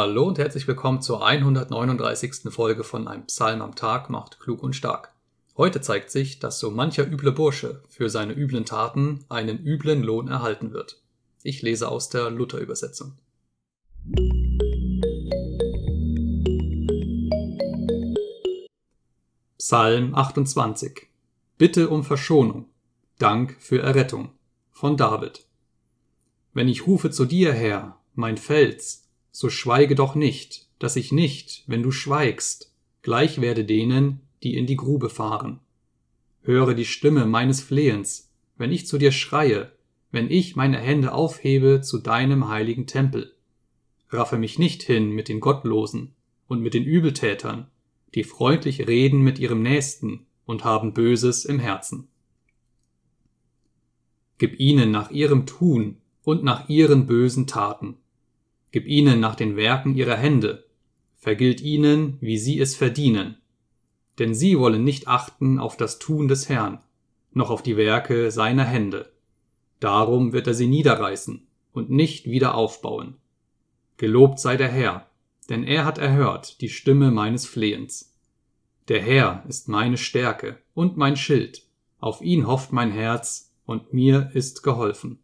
Hallo und herzlich willkommen zur 139. Folge von Ein Psalm am Tag macht klug und stark. Heute zeigt sich, dass so mancher üble Bursche für seine üblen Taten einen üblen Lohn erhalten wird. Ich lese aus der Luther-Übersetzung. Psalm 28 Bitte um Verschonung, Dank für Errettung von David. Wenn ich rufe zu dir, Herr, mein Fels, so schweige doch nicht, dass ich nicht, wenn du schweigst, gleich werde denen, die in die Grube fahren. Höre die Stimme meines Flehens, wenn ich zu dir schreie, wenn ich meine Hände aufhebe zu deinem heiligen Tempel. Raffe mich nicht hin mit den Gottlosen und mit den Übeltätern, die freundlich reden mit ihrem Nächsten und haben Böses im Herzen. Gib ihnen nach ihrem Tun und nach ihren bösen Taten. Gib ihnen nach den Werken ihrer Hände. Vergilt ihnen, wie sie es verdienen. Denn sie wollen nicht achten auf das Tun des Herrn, noch auf die Werke seiner Hände. Darum wird er sie niederreißen und nicht wieder aufbauen. Gelobt sei der Herr, denn er hat erhört die Stimme meines Flehens. Der Herr ist meine Stärke und mein Schild, auf ihn hofft mein Herz, und mir ist geholfen.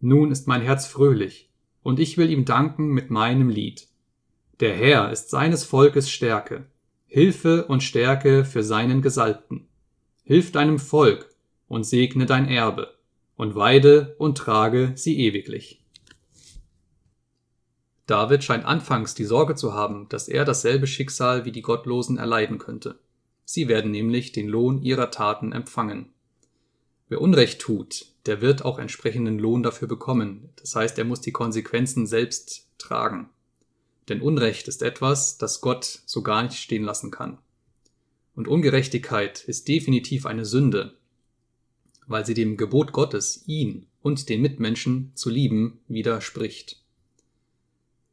Nun ist mein Herz fröhlich, und ich will ihm danken mit meinem Lied. Der Herr ist seines Volkes Stärke, Hilfe und Stärke für seinen Gesalbten. Hilf deinem Volk und segne dein Erbe, und weide und trage sie ewiglich. David scheint anfangs die Sorge zu haben, dass er dasselbe Schicksal wie die Gottlosen erleiden könnte. Sie werden nämlich den Lohn ihrer Taten empfangen. Wer Unrecht tut, der wird auch entsprechenden Lohn dafür bekommen. Das heißt, er muss die Konsequenzen selbst tragen. Denn Unrecht ist etwas, das Gott so gar nicht stehen lassen kann. Und Ungerechtigkeit ist definitiv eine Sünde, weil sie dem Gebot Gottes, ihn und den Mitmenschen zu lieben, widerspricht.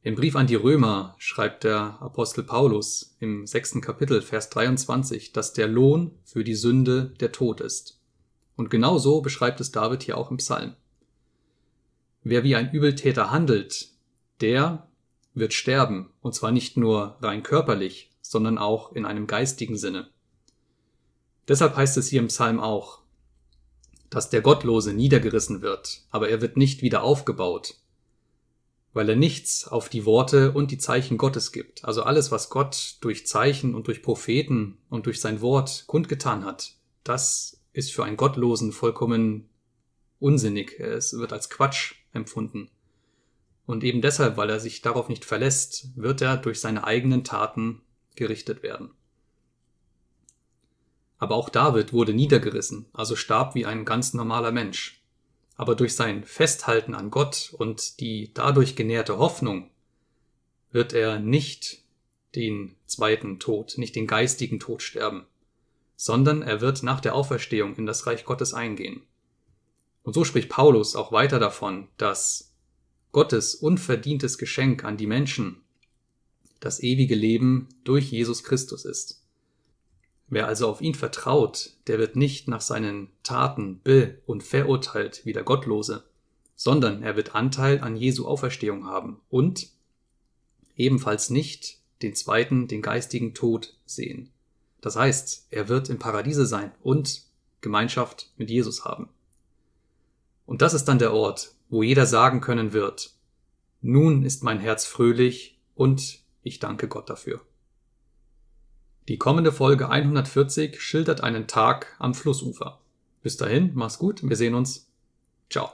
Im Brief an die Römer schreibt der Apostel Paulus im sechsten Kapitel, Vers 23, dass der Lohn für die Sünde der Tod ist. Und genau so beschreibt es David hier auch im Psalm. Wer wie ein Übeltäter handelt, der wird sterben, und zwar nicht nur rein körperlich, sondern auch in einem geistigen Sinne. Deshalb heißt es hier im Psalm auch, dass der Gottlose niedergerissen wird, aber er wird nicht wieder aufgebaut, weil er nichts auf die Worte und die Zeichen Gottes gibt. Also alles, was Gott durch Zeichen und durch Propheten und durch sein Wort kundgetan hat, das ist für einen Gottlosen vollkommen unsinnig. Es wird als Quatsch empfunden. Und eben deshalb, weil er sich darauf nicht verlässt, wird er durch seine eigenen Taten gerichtet werden. Aber auch David wurde niedergerissen, also starb wie ein ganz normaler Mensch aber durch sein Festhalten an Gott und die dadurch genährte Hoffnung wird er nicht den zweiten Tod, nicht den geistigen Tod sterben, sondern er wird nach der Auferstehung in das Reich Gottes eingehen. Und so spricht Paulus auch weiter davon, dass Gottes unverdientes Geschenk an die Menschen das ewige Leben durch Jesus Christus ist. Wer also auf ihn vertraut, der wird nicht nach seinen Taten be- und verurteilt wie der Gottlose, sondern er wird Anteil an Jesu Auferstehung haben und ebenfalls nicht den zweiten, den geistigen Tod sehen. Das heißt, er wird im Paradiese sein und Gemeinschaft mit Jesus haben. Und das ist dann der Ort, wo jeder sagen können wird, nun ist mein Herz fröhlich und ich danke Gott dafür. Die kommende Folge 140 schildert einen Tag am Flussufer. Bis dahin, mach's gut, wir sehen uns. Ciao.